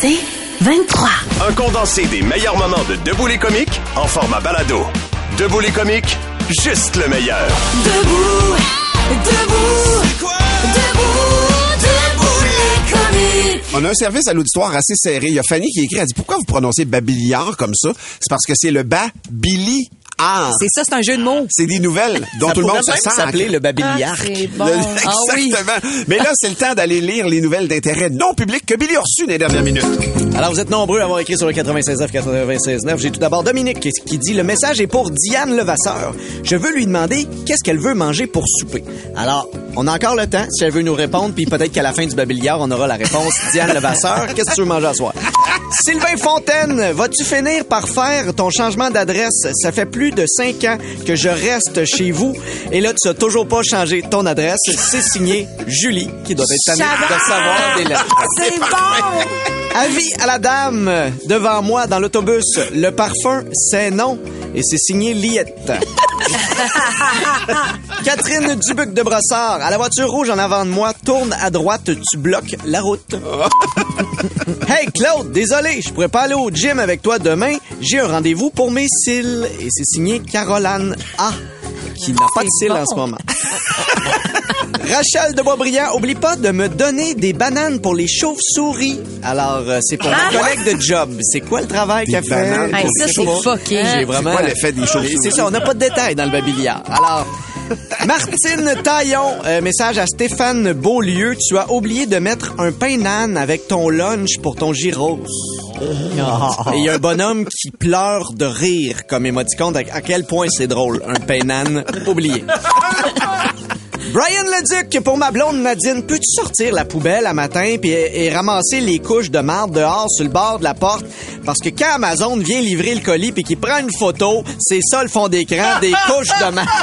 C'est 23. Un condensé des meilleurs moments de Debout les comiques en format balado. Debout les comiques, juste le meilleur. Debout, debout, debout, debout les comiques. On a un service à l'auditoire assez serré. Il y a Fanny qui écrit, elle dit, pourquoi vous prononcez Babillard comme ça? C'est parce que c'est le bas Billy C'est ça, c'est un jeu de mots. C'est des nouvelles dont Ça tout le monde se sent. s'appeler le babillard. Ah, c'est bon. Le- Ah oui. Exactement. Mais là, c'est le temps d'aller lire les nouvelles d'intérêt non public que Billy a reçues dans les dernières minutes. Alors, vous êtes nombreux à avoir écrit sur le 96.9, 96.9. J'ai tout d'abord Dominique qui, dit « Le message est pour Diane Levasseur. Je veux lui demander qu'est-ce qu'elle veut manger pour souper. » Alors, on a encore le temps, si elle veut nous répondre, puis peut-être qu'à la fin du babillard, on aura la réponse. Diane Levasseur, qu'est-ce que tu veux manger à soir? Sylvain Fontaine, vas-tu finir par faire ton changement d'adresse? Ça fait plus de cinq ans que je reste chez vous. Et là, tu as toujours pas changé ton adresse. C'est signé Julie, qui doit être tannée de savoir des lettres. C'est bon! Avis à la dame devant moi dans l'autobus. Le parfum, c'est non. Et c'est signé Liette. Catherine Dubuc de Brossard. À la voiture rouge en avant de moi, tourne à droite, tu bloques la route. hey Claude, désolé, je pourrais pas aller au gym avec toi demain. J'ai un rendez-vous pour mes cils. Et c'est signé Caroline A. Qui n'a pas de cils en ce moment. Rachel de Boisbriand, oublie pas de me donner des bananes pour les chauves-souris. Alors, euh, c'est pour ma collègue de job. C'est quoi le travail qu'elle fait? Hey, ça, c'est fucké. J'ai vraiment. C'est quoi l'effet des chauves-souris? C'est ça, on n'a pas de détails dans le babillard. Alors. Martine Taillon, euh, message à Stéphane Beaulieu. Tu as oublié de mettre un pain nan avec ton lunch pour ton gyros. Et il y a un bonhomme qui pleure de rire comme émoticône. À à quel point c'est drôle. Un pain nan oublié. Brian Leduc, pour ma blonde Nadine, peux-tu sortir la poubelle à matin puis et, et ramasser les couches de marde dehors sur le bord de la porte? Parce que quand Amazon vient livrer le colis puis qu'il prend une photo, c'est ça le fond d'écran, des couches de marde.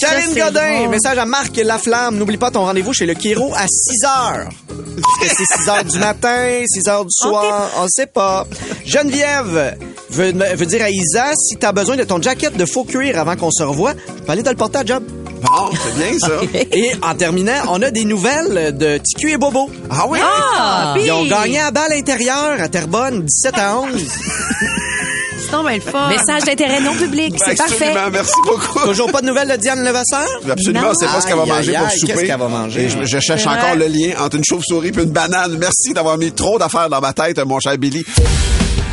Karine Godin, message à Marc Laflamme. N'oublie pas ton rendez-vous chez le Kiro à 6 heures. Est-ce que c'est 6 heures du matin, 6 heures du soir? On sait pas. Geneviève veut, veut dire à Isa, si t'as besoin de ton jacket de faux cuir avant qu'on se revoie, je peux aller te le porter à job. Bon, c'est bien ça. Et en terminant, on a des nouvelles de TQ et Bobo. Ah oui? Ah, Ils ont gagné à balle intérieure à Terrebonne, 17 à 11. C'est donc bien le fun. Message d'intérêt non public. C'est parfait. Absolument, merci beaucoup. Toujours pas de nouvelles de Diane Levasseur? Absolument, Non. c'est pas ce qu'elle va manger aïe, pour aïe, souper. qu'est-ce qu'elle va manger? Et je, je cherche encore vrai. le lien entre une chauve-souris et une banane. Merci d'avoir mis trop d'affaires dans ma tête, mon cher Billy.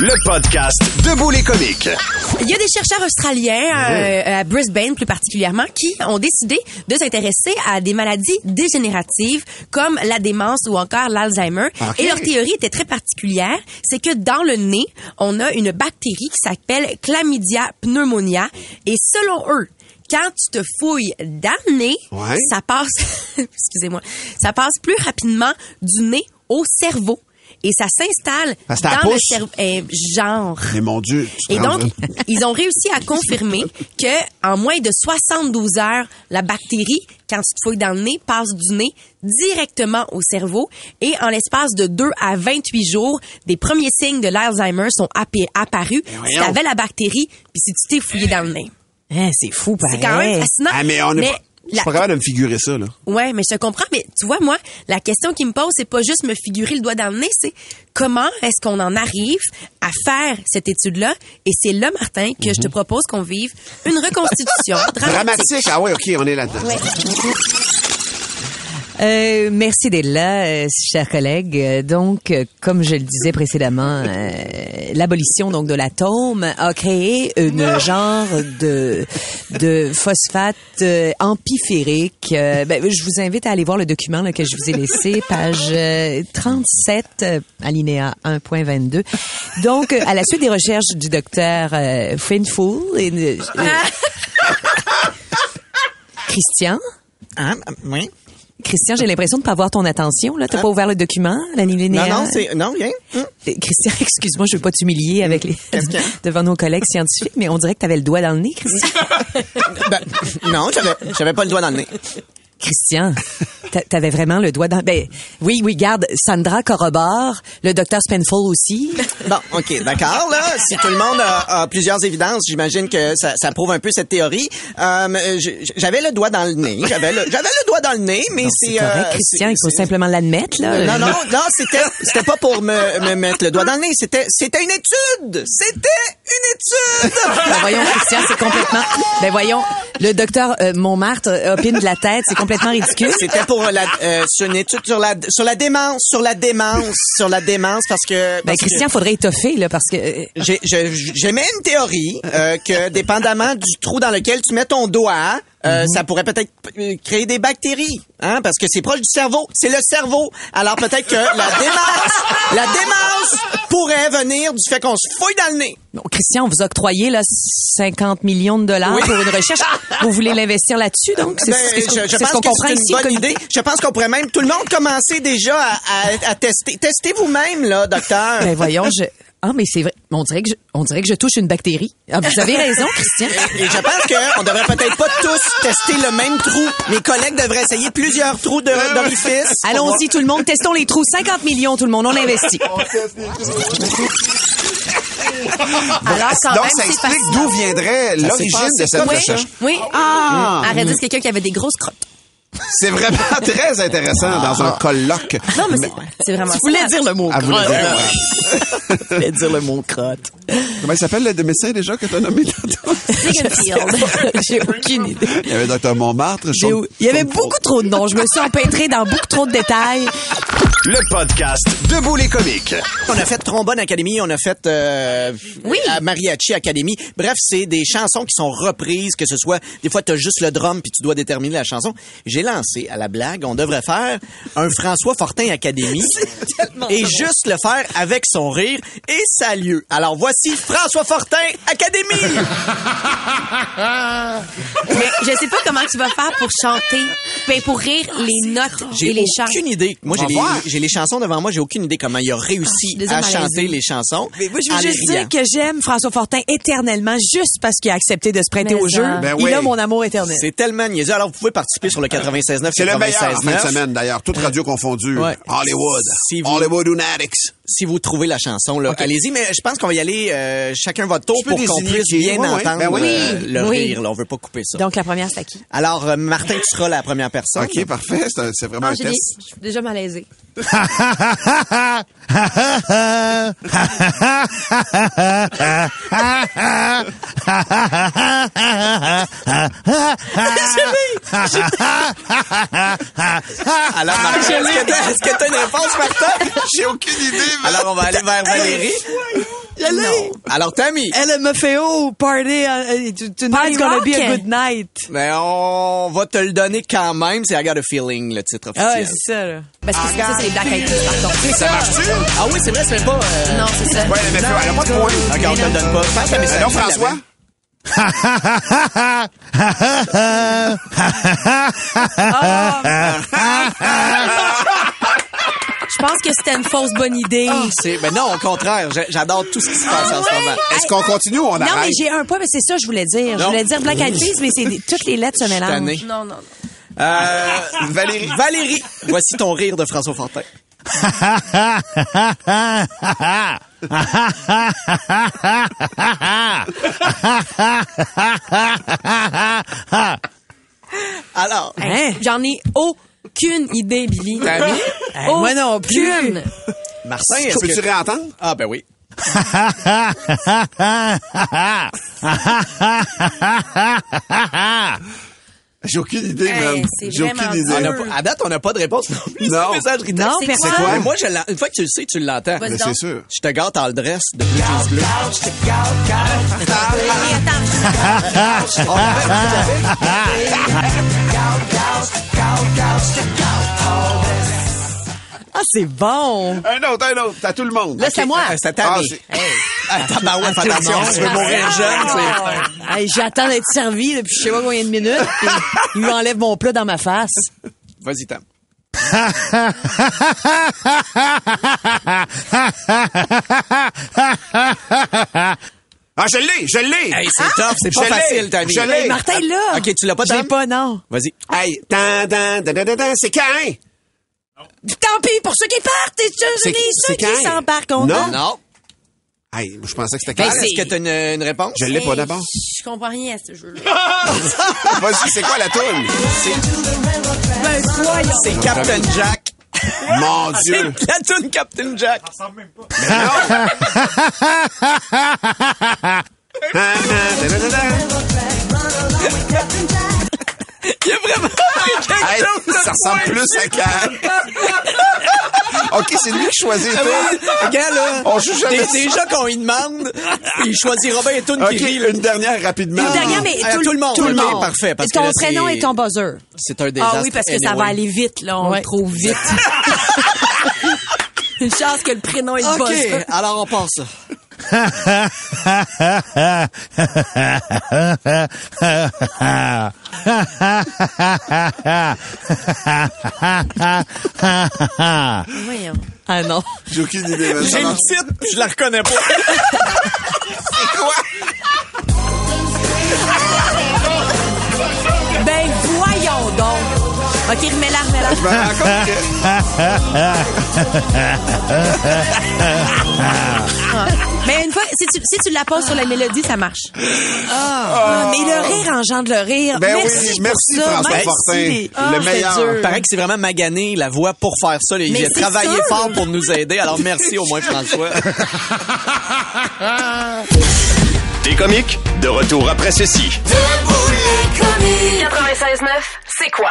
Le podcast Debout les comiques. Il y a des chercheurs australiens, euh, à Brisbane plus particulièrement, qui ont décidé de s'intéresser à des maladies dégénératives comme la démence ou encore l'Alzheimer. Ok. Et leur théorie était très particulière, c'est que dans le nez, on a une bactérie qui s'appelle Chlamydia pneumonia. Et selon eux, quand tu te fouilles dans le nez, Ouais. ça passe, excusez-moi, ça passe plus rapidement du nez au cerveau. Et ça s'installe ça dans le cerveau. Eh, genre. Mais mon Dieu. tu Et donc, ils ont réussi à confirmer que en moins de 72 heures, la bactérie, quand tu te fouilles dans le nez, passe du nez directement au cerveau. Et en l'espace de 2 à 28 jours, des premiers signes de l'Alzheimer sont appa- apparus si voyons. tu avais la bactérie puis si tu t'es fouillé dans le nez. Hein, c'est fou, C'est quand même fascinant. Ah, mais on est Mais pas... Je suis pas capable de me figurer ça, là. Ouais, mais je te comprends, mais tu vois, moi, la question qui me pose, c'est pas juste me figurer le doigt dans le nez, c'est comment est-ce qu'on en arrive à faire cette étude-là? Et c'est là, Martin, que je te propose qu'on vive une reconstitution dramatique. Dramatique. Ah oui, OK, on est là-dedans. Ouais. Euh, merci d'être là, euh, chers collègues. Euh, Donc, euh, comme je le disais précédemment, euh, l'abolition donc de l'atome a créé une genre de de phosphate euh, amphiphérique. Euh, ben, je vous invite à aller voir le document là, que je vous ai laissé, page euh, 37, euh, alinéa 1.22. Donc, euh, à la suite des recherches du docteur euh, Finful et Christian. Hein? Oui. Christian, j'ai l'impression de pas avoir ton attention. Là, t'as pas ouvert le document, l'alinéa. Non, non, c'est. Non, rien. Hum. Euh, Christian, excuse-moi, je veux pas t'humilier avec les devant nos collègues scientifiques, mais on dirait que t'avais le doigt dans le nez, Christian. Ben, non, j'avais, j'avais pas le doigt dans le nez. Christian, t'a- t'avais vraiment le doigt dans. Ben oui, oui, garde. Sandra corrobore, le docteur Spenfold aussi. Bon, OK, d'accord, là. Si tout le monde a, a plusieurs évidences, j'imagine que ça, ça prouve un peu cette théorie. Euh, j'avais le doigt dans le nez. J'avais le, j'avais le doigt dans le nez, mais c'est... C'est correct, euh, Christian. Il faut simplement l'admettre, là. Non, non, non, c'était, c'était pas pour me, me mettre le doigt dans le nez. C'était, c'était une étude. C'était une étude. Ben voyons, Christian, c'est complètement. Ben voyons, le docteur euh, Montmartre euh, opine de la tête, c'est complètement ridicule. C'était pour la, euh, sur une étude sur la, sur la démence, sur la démence, sur la démence, parce que. Ben parce que Christian, faudrait étoffer là, parce que. euh, j'ai, je- j'émets une théorie euh, que dépendamment du trou dans lequel tu mets ton doigt, euh, Mhm. ça pourrait peut-être euh, créer des bactéries, hein, parce que c'est proche du cerveau. C'est le cerveau. Alors peut-être que la démence, la démence pourrait venir du fait qu'on se fouille dans le nez. Bon, Christian, on vous a octroyé là 50 millions de dollars Oui. pour une recherche. Vous voulez l'investir là-dessus, donc? C'est Ben, c'est ce qu'on- je, ce pense qu'on que comprend c'est ici. une le bonne comité. idée. Je pense qu'on pourrait même tout le monde commencer déjà à, à- à tester. Testez vous-même là, docteur. Ben voyons, je. Ah, mais c'est vrai. On dirait que je, on dirait que je touche une bactérie. Ah, vous avez raison, Christian. Et je pense qu'on devrait peut-être pas tous tester le même trou. Mes collègues devraient essayer plusieurs trous de- d'orifice. Allons-y, tout le monde. Testons les trous. 50 millions, tout le monde. On investit. Alors, quand Donc, même, ça explique d'où viendrait l'origine de cette ça. recherche. Oui. Ah! Arrête de dire c'est quelqu'un qui avait des grosses crottes. C'est vraiment très intéressant dans un colloque. Non, mais c'est- c'est vraiment Tu voulais ça. dire le mot le crotte. ouais. Tu voulais dire le mot crotte. Comment il s'appelle le médecin déjà que tu as nommé tantôt? J'ai aucune idée. Il y avait Dr Montmartre. Il y avait beaucoup trop de noms. Je me suis empêtrée dans beaucoup trop de détails. Le podcast Debout les comiques. On a fait Trombone Academy, on a fait euh, Oui. Mariachi Academy. Bref, c'est des chansons qui sont reprises, que ce soit des fois tu as juste le drum puis tu dois déterminer la chanson. J'ai lancé à la blague, on devrait faire un François Fortin Academy et juste le faire avec son rire et ça a lieu. Alors voici François Fortin Academy. Mais je sais pas comment tu vas faire pour chanter, ben pour rire les notes J'ai et les chants. aucune idée. Moi, j'ai Les, voir. j'ai les chansons devant moi, j'ai aucune idée comment il a réussi Ah, à chanter les chansons. Mais moi, je veux juste dire que j'aime François Fortin éternellement juste parce qu'il a accepté de se prêter Mais au jeu. Ben Il oui. a mon amour éternel. C'est tellement niaiseux. Alors, vous pouvez participer sur le 96.9, C'est le meilleur en fin de 96.9. semaine, d'ailleurs. Toute radio confondue. Ouais. Hollywood. Si vous- Hollywood Lunatics. Si vous trouvez la chanson, là, allez-y. Mais je pense qu'on va y aller euh, chacun votre tour pour qu'on puisse bien ouais, entendre Ben oui. euh, le Oui. rire. Là. On veut pas couper ça. Donc, la première, c'est à qui? Alors, euh, Martin, tu seras la première personne. OK, parfait. C'est vraiment un test. je suis déjà malaisée. Alors, est-ce que t'as- est-ce que tu as une réponse, Martin? J'ai aucune idée. Alors, on va aller vers Valérie. Non. Alors, Tammy. LMFAO, party, uh, tonight's gonna be a good night. Mais on va te le donner quand même. C'est I Got a Feeling, le titre Ah, officiel. ouais, c'est ça, là. Parce que ça, c'est les Black Eyed Peas, par contre. ça marche-tu? Ah oui, c'est vrai, c'est pas... euh, Non, c'est ça. Ouais, mais elle a pas de point. OK, on te le donne pas. Je pense que mais Alors, François? Je pense que c'était une fausse bonne idée. C'est, ben non, au contraire, j'a- j'adore tout ce qui se passe en ce moment. Est-ce qu'on continue ou on Non, mais arrête? j'ai un point, mais c'est ça que je voulais dire. Je Non. voulais dire Black Eyed Peas, mais c'est des- toutes les lettres se mélangent. tanné. Non, non, non. Euh, Valérie. Valérie, voici ton rire de François Fortin. Alors, Hein? J'en ai aucune idée, Billy. Hey, moi non plus. Aucune. Martin, est-ce Peux-tu que... réentendre? Ah ben oui. J'ai aucune idée, Hey, man. c'est J'ai aucune idée. On a dur. pas- à date, on n'a pas de réponse non plus. Non. Non, C'est quoi? Moi, je une fois que tu le sais, tu l'entends. Mais c'est sûr. Je te gâte en le dress de Blue Jeans Bleu. Ah, c'est bon. Un autre, un autre. T'as tout le monde. Là, c'est à moi. C'est à Ah, Tammy. c'est- Ah, tabarouette, fais Tout le attention, tu veux mourir jeune, c'est... Hey, J'attends d'être servi depuis je sais pas combien de minutes. puis il lui enlève mon plat dans ma face. Vas-y, Tam. Ah, je l'ai, je l'ai. Hey, c'est tough, c'est pas Je l'ai, facile, Tammy. je l'ai. Hey, Martin, là. Ok, tu l'as pas, Tam? pas, non. Vas-y. Hey, c'est quand? Tant pis pour ceux qui partent et ceux, ceux qui s'embarquent. on Non. Non. Hey, je pensais que c'était Ben, quand? Est-ce que t'as une, une réponse? Je l'ai pas hey, d'abord. Je comprends rien à ce jeu-là. Vas-y, c'est quoi la toune? Ben. C'est Captain Jack. Mon Dieu. La tune Captain Jack. Tan, tan, tan, tan, tan. Il y a vraiment quelque Hey, chose de ça ressemble plus à quand? OK, c'est lui qui choisit les Ah Regarde, là. On joue jamais ça. Déjà qu'on y demande, il choisira bien les tunes OK, qui rit, une dernière rapidement. Une dernière, mais Ah, tout, tout le monde, Tout le monde. parfait, parce ton que là, prénom c'est- et ton buzzer. C'est un désastre. Ah oui, parce que ça va aller vite, là. On Ouais. le trouve vite. Une chance que le prénom est le OK, buzzer. alors on passe ça. Voyons. Ah non. J'ai aucune idée. J'ai titre, puis je la reconnais pas. OK, remets-la, remets-la. Je me rends compte que... Mais une fois, si tu, si tu la poses sur la mélodie, ça marche. Ah, mais le rire engendre le rire. Ben merci oui, pour merci ça. François Merci. Fortin. Ah, le meilleur. dur. Il paraît que c'est vraiment magané la voix pour faire ça. Il Mais a travaillé sûr. fort pour nous aider. Alors merci au moins François. Des comiques, de retour après ceci. 96.9, c'est quoi?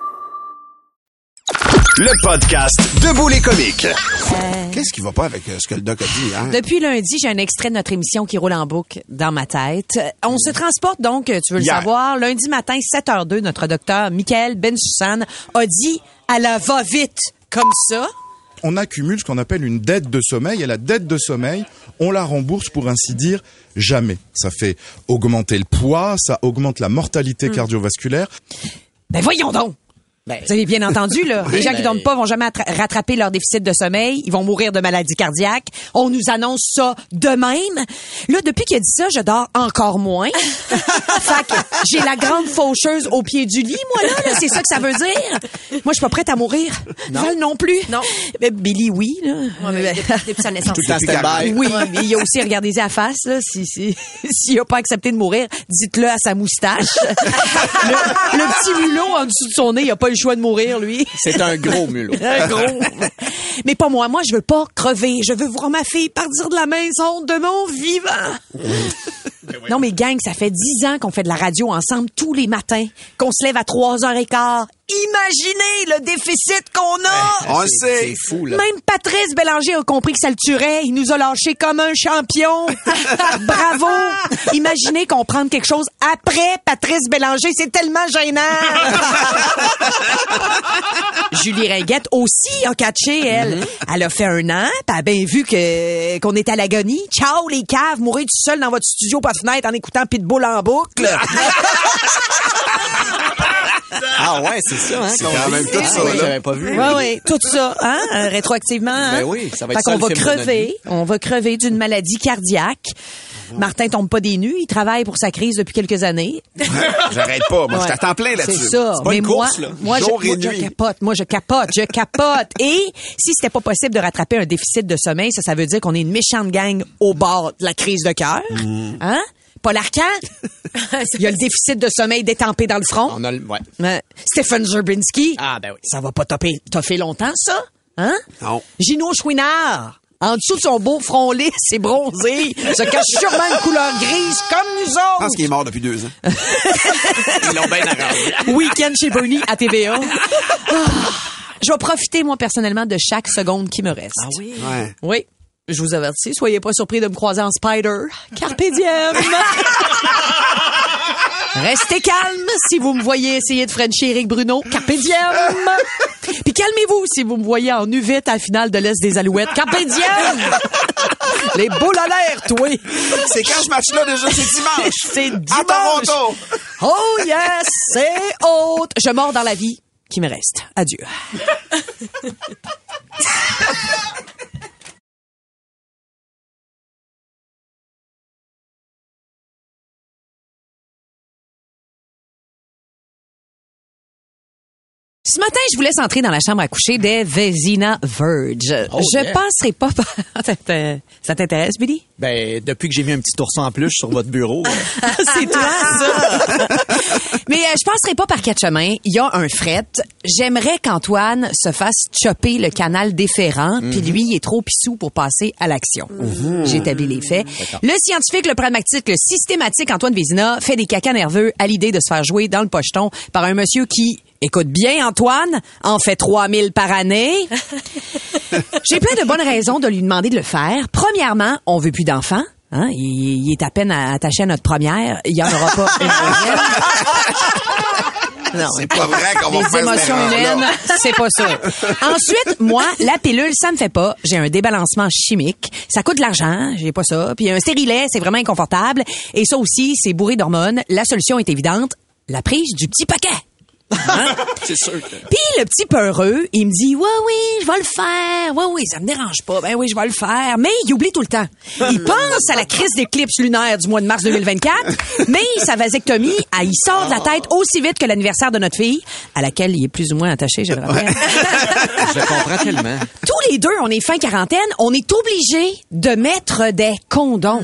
Le podcast Debout les comiques. Qu'est-ce qui va pas avec euh, ce que le doc a dit, hein? Depuis lundi, j'ai un extrait de notre émission qui roule en boucle dans ma tête. On se transporte donc, tu veux le Hier. savoir, lundi matin, 7h02, notre docteur Michael Bensussan a dit à la va-vite comme ça. on accumule ce qu'on appelle une dette de sommeil et la dette de sommeil, on la rembourse pour ainsi dire jamais. Ça fait augmenter le poids, ça augmente la mortalité Hmm. cardiovasculaire. Ben voyons donc! Ben, Vous avez bien entendu, là. Les gens qui ben- dorment pas vont jamais attra- rattraper leur déficit de sommeil. Ils vont mourir de maladie cardiaque. On nous annonce ça de même. Là, depuis qu'il a dit ça, je dors encore moins. fait que j'ai la grande faucheuse au pied du lit, moi, là. là. C'est ça que ça veut dire. Moi, je suis pas prête à mourir. Val non plus. Non. Ben, Billy, oui, là. Ouais, mais depuis, depuis sa naissance. Tout le. Oui, mais il a aussi regardé à la face, là. Si, si, s'il a pas accepté de mourir, dites-le à sa moustache. le, le petit mulot en dessous de son nez, il a pas le choix de mourir, lui. C'est un gros mulot. un gros. Mais pas moi. Moi, je veux pas crever. Je veux voir ma fille partir de la maison de mon vivant. Non, mais gang, ça fait dix ans qu'on fait de la radio ensemble tous les matins, qu'on se lève à 3h15 Imaginez le déficit qu'on a. on sait. C'est fou, là. Même Patrice Bélanger a compris que ça le tuerait. Il nous a lâché comme un champion. Bravo. Imaginez qu'on prenne quelque chose après Patrice Bélanger. C'est tellement gênant. Julie Ringuette aussi a catché, elle. Mm-hmm. Elle a fait un an, pis elle a bien vu qu'on est à l'agonie. Ciao, les caves, Mourir tout seul dans votre studio pas de fenêtre en écoutant Pitbull en boucle. Ah ouais, c'est ça, hein. C'est quand même tout ça, oui, là. J'avais pas vu. Oui, oui, tout ça, hein, rétroactivement. Hein? Ben oui, ça va être Fait ça, qu'on le va crever, on va crever d'une maladie cardiaque. Martin tombe pas des nues, il travaille pour sa crise depuis quelques années. J'arrête pas. Moi, je t'attends plein là-dessus. C'est ça. pas Mais une moi, course, là. moi, je, et moi, je capote. Moi, je capote. Je capote. Et si c'était pas possible de rattraper un déficit de sommeil, ça, ça veut dire qu'on est une méchante gang au bord de la crise de cœur. Mm. Hein? Paul Arcand? Il y a le déficit de sommeil détempé dans le front. On a le, ouais. Ouais. Stephen Zerbinski. Ah, ben oui. Ça va pas topper, toffer longtemps, ça? Hein? Non. Gino Chouinard. En dessous de son beau front lisse et bronzé, se cache sûrement une couleur grise comme nous Je autres. pense qu'il est mort depuis deux ans. Ils l'ont bien arrangé. Week-end chez Bernie à TVA. Ah. Je vais profiter, moi, personnellement, de chaque seconde qui me reste. Ah oui? Ouais. Oui. Je vous avertis, soyez pas surpris de me croiser en spider. Carpe diem! Restez calme si vous me voyez essayer de Frencher Eric Bruno. Carpe diem! Puis calmez-vous si vous me voyez en U8 à la finale de l'Est des Alouettes. Carpe diem! Les boules à l'air, toi! C'est quand ce match-là déjà? C'est dimanche. C'est À dimanche! Toronto. Oh yes, c'est haute. Je mords dans la vie qui me reste. Adieu. Ce matin, je vous laisse entrer dans la chambre à coucher des Vezina Verge. Oh, je yeah. passerai pas par... Ça t'intéresse, Billy? Ben, depuis que j'ai vu un petit ourson en plus sur votre bureau. euh, C'est toi, ça! Mais euh, je passerai pas par quatre chemins. Il y a un fret. J'aimerais qu'Antoine se fasse chopper le canal déférent, puis lui, il est trop pissou pour passer à l'action. J'établis les faits. Le scientifique, le pragmatique, le systématique Antoine Vézina fait des cacas nerveux à l'idée de se faire jouer dans le pocheton par un monsieur qui... Écoute bien, Antoine, en fait 3000 par année. J'ai plein de bonnes raisons de lui demander de le faire. Premièrement, on veut plus d'enfants. Hein? Il, il est à peine attaché à notre première. Il y en aura pas une deuxième. Non, C'est pas vrai qu'on va les émotions humaines, c'est pas ça. Ensuite, moi, la pilule, ça me fait pas. J'ai un débalancement chimique. Ça coûte de l'argent, j'ai pas ça. Puis un stérilet, c'est vraiment inconfortable. Et ça aussi, c'est bourré d'hormones. La solution est évidente. La prise du petit paquet. c'est sûr que... Puis le petit peureux, il me dit, ouais, oui, je vais le faire. Ouais, oui, ça me dérange pas. Ben oui, je vais le faire. Mais il oublie tout le temps. Il pense à la crise d'éclipse lunaire du mois de mars 2024, mais sa vasectomie, elle, il sort de la tête aussi vite que l'anniversaire de notre fille, à laquelle il est plus ou moins attaché, je le rappelle. Je le comprends tellement. Tous les deux, on est fin quarantaine, on est obligés de mettre des condoms.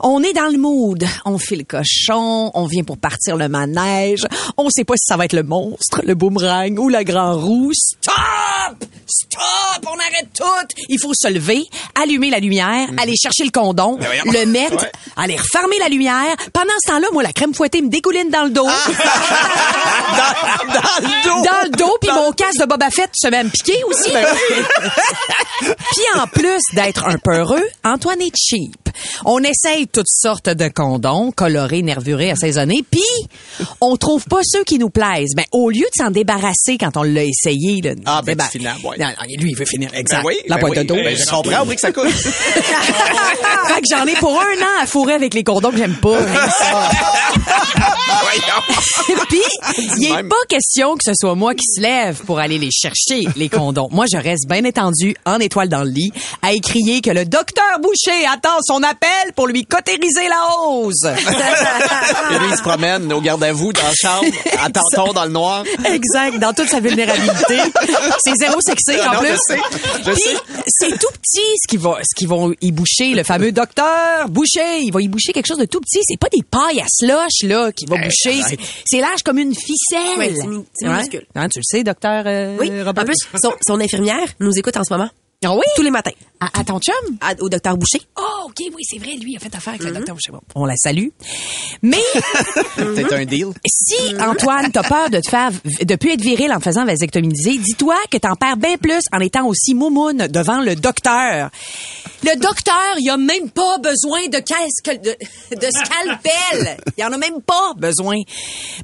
On est dans le mood. On fait le cochon, on vient pour partir le manège. On sait pas si ça va être le monstre, le boomerang ou le grand roux. Stop! Stop! On arrête tout! Il faut se lever, allumer la lumière, aller chercher le condom, le mettre, aller refermer la lumière. Pendant ce temps-là, moi, la crème fouettée me dégouline dans le dos. Dans, dans le dos! dans le dos, puis mon casque de Boba Fett se met à me piquer aussi. puis en plus d'être un peu heureux, Antoine est cheap. On essaye toutes sortes de condoms, colorés, nervurés, assaisonnés, puis on trouve pas ceux qui nous plaisent. Ben, au lieu de s'en débarrasser quand on l'a essayé, là, Ah, ben. Non, non, lui, il veut finir. Exact. Ben oui, la ben boîte oui. de dos. Ben, je comprends, que ça coûte. fait que j'en ai pour un an à fourrer avec les condoms que j'aime pas. Puis, il n'est pas question que ce soit moi qui se lève pour aller les chercher, les condoms. Moi, je reste bien étendu en étoile dans le lit, à écrier que le docteur Boucher attend son appel pour lui cotériser la hausse. Et lui, il se promène au garde à vous dans la chambre, à dans le noir. Exact, dans toute sa vulnérabilité. C'est zéro sexy en Non, plus. je sais, je Puis, sais. c'est tout petit ce qui va ce qui vont y boucher le fameux docteur Boucher, il va y boucher quelque chose de tout petit, c'est pas des pailles à slush là qui va boucher, c'est c'est large comme une ficelle. Ouais, c'est mi- c'est Ouais. minuscule. Hein, tu le sais docteur euh, Oui, Robert? en plus, son, son infirmière nous écoute en ce moment. Ah oui? Tous les matins. À, à ton chum? À- au docteur Boucher. Oh, OK, oui, c'est vrai, lui, il a fait affaire avec Mm-hmm. le docteur Boucher. Bon, on la salue. Mais C'est un deal. si, Antoine, t'as peur de te faire, de plus être viril en te faisant vasectomiser, dis-toi que t'en perds bien plus en étant aussi moumoune devant le docteur. Le docteur, il a même pas besoin de casque, de, de scalpel. Il en a même pas besoin.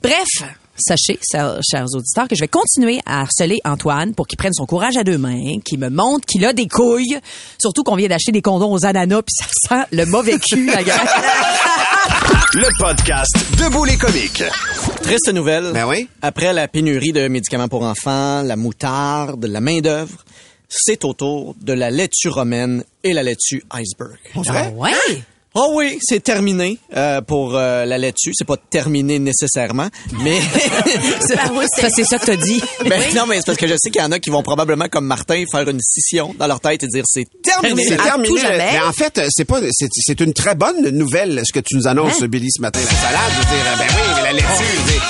Bref. Sachez, chers auditeurs, que je vais continuer à harceler Antoine pour qu'il prenne son courage à deux mains, qu'il me montre qu'il a des couilles. Surtout qu'on vient d'acheter des condoms aux ananas, puis ça sent le mauvais cul, la gueule. Le podcast Debout les comiques. Triste nouvelle. Ben oui. Après la pénurie de médicaments pour enfants, la moutarde, la main-d'œuvre, c'est au tour de la laitue romaine et la laitue iceberg. Vrai? Ouais? Oh oui, c'est terminé euh, pour euh, la laitue. C'est pas terminé nécessairement, mais Ça, c'est ça que t'as dit. ben, non, mais c'est parce que je sais qu'il y en a qui vont probablement, comme Martin, faire une scission dans leur tête et dire c'est terminé. C'est À terminé. tout jamais. Mais en fait, c'est pas, c'est, c'est une très bonne nouvelle, ce que tu nous annonces, Hein? Billy, ce matin. La salade, je veux dire, ben oui, mais la laitue, je veux dire,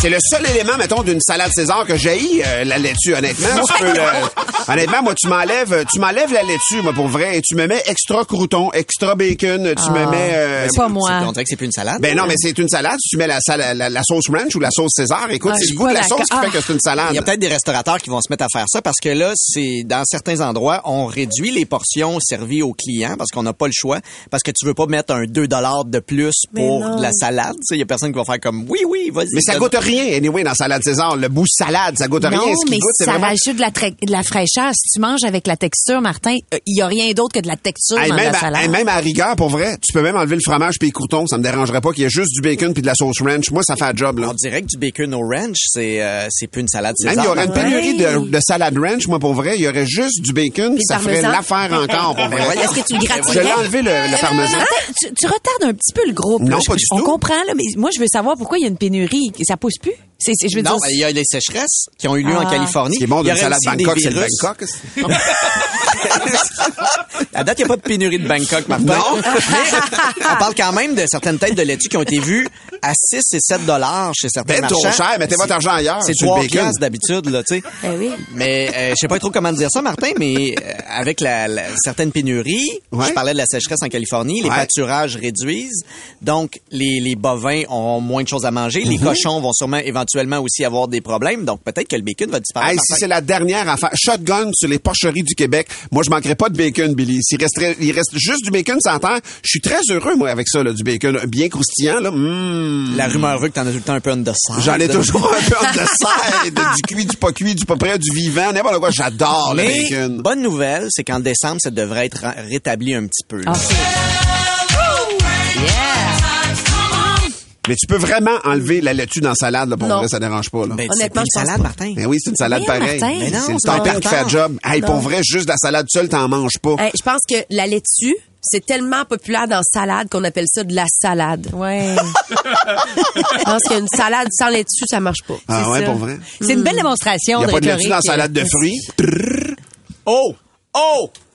c'est le seul élément, mettons, d'une salade César que j'ai la laitue, honnêtement. Tu peux le- honnêtement, moi, tu m'enlèves, tu m'enlèves la laitue, moi, pour vrai, et tu me mets extra crouton, extra bacon, tu me mets, euh, Pas moi. On dirait que c'est plus une salade. ben non, mais c'est une salade. Tu mets la, sal- la, la sauce ranch ou la sauce César. Écoute, Ah, c'est je le goût de la sauce qui fait que c'est une salade. Il y a peut-être des restaurateurs qui vont se mettre à faire ça parce que là, c'est dans certains endroits, on réduit les portions servies aux clients parce qu'on n'a pas le choix parce que tu veux pas mettre un 2 dollars de plus pour non. de la salade. Tu sais, Il y a personne qui va faire comme oui, oui, vas-y. Mais ça donne- goûte rien, anyway, dans salade César. Le bout salade, ça goûte rien. Non, Ce qui mais goûte, ça vraiment... rajoute de la, tra- de la fraîcheur. Si tu manges avec la texture, Martin, il y a rien d'autre que de la texture Hey, dans même, la à, salade. hey, même à rigueur, pour vrai, tu peux même enlever le fromage puis les croutons. Ça me dérangerait pas qu'il y ait juste du bacon puis de la sauce ranch. Moi, ça fait un job, là. On dirait que du bacon au ranch, c'est euh, c'est plus une salade Même, César. il y aurait une pénurie de, de salade ranch, moi, pour vrai. Il y aurait juste du bacon, Puis ça ferait parmesan. l'affaire encore, pour vrai. Est-ce que tu le Je l'ai enlevé, le, le parmesan. Martin, tu, tu retardes un petit peu le groupe. Non, là. pas Je- du On tout. comprend, là, mais moi, je veux savoir pourquoi il y a une pénurie. Ça pousse plus. C'est, c'est- je veux Non, dire, il y a les sécheresses qui ont eu lieu en Ah. Californie. Ce qui est bon d'une salade Bangkok, c'est le. Bangkok. À date, il n'y a pas de pénurie de Bangkok, Martin. Non. Mais on parle quand même de certaines têtes de laitue qui ont été vues à 6 et 7 dollars chez certains Ben, trop marchands. cher. Mettez votre argent ailleurs. C'est sur le 3 bacon. piastres d'habitude, là, tu sais. Eh oui. Mais euh, je sais pas trop comment dire ça, Martin, mais euh, avec la, la- certaines pénuries, Ouais. je parlais de la sécheresse en Californie, les Ouais. pâturages réduisent, donc les, les bovins ont moins de choses à manger, les Mhm. cochons vont sûrement éventuellement aussi avoir des problèmes, donc peut-être que le bacon va disparaître. Hey, si c'est la dernière affaire, shotgun sur les porcheries du Québec, moi je manquerais pas de bacon, Billy. S'il resterait, il reste juste du bacon sans terre, je suis très heureux moi avec ça, là, du bacon bien croustillant là. Mmh. La rumeur veut que t'en as tout le temps un peu en dessert. J'en ai toujours un peu en dessert, de- du cuit, du pas cuit, du pas prêt, du vivant, n'importe quoi. J'adore le bacon. bonne nouvelle, c'est qu'en décembre, ça devrait être rétabli un petit peu. là. Mais tu peux vraiment enlever la laitue dans la salade, là, pour Non. vrai, ça dérange pas. Là. Ben, c'est Honnêtement, je une salade, pas. Martin. Ben oui, c'est une salade pareille. Martin. Mais non, c'est le c'est topping qui fait le job. Hey, pour vrai, juste la salade seule, t'en manges pas. Hey, je pense que la laitue, c'est tellement populaire dans salade qu'on appelle ça de la salade. ouais. Je pense qu'une salade sans laitue, ça marche pas. ah c'est ouais, ça. pour vrai? C'est une belle démonstration Il n'y a de pas de laitue dans la salade de fruits? Oh! Oh!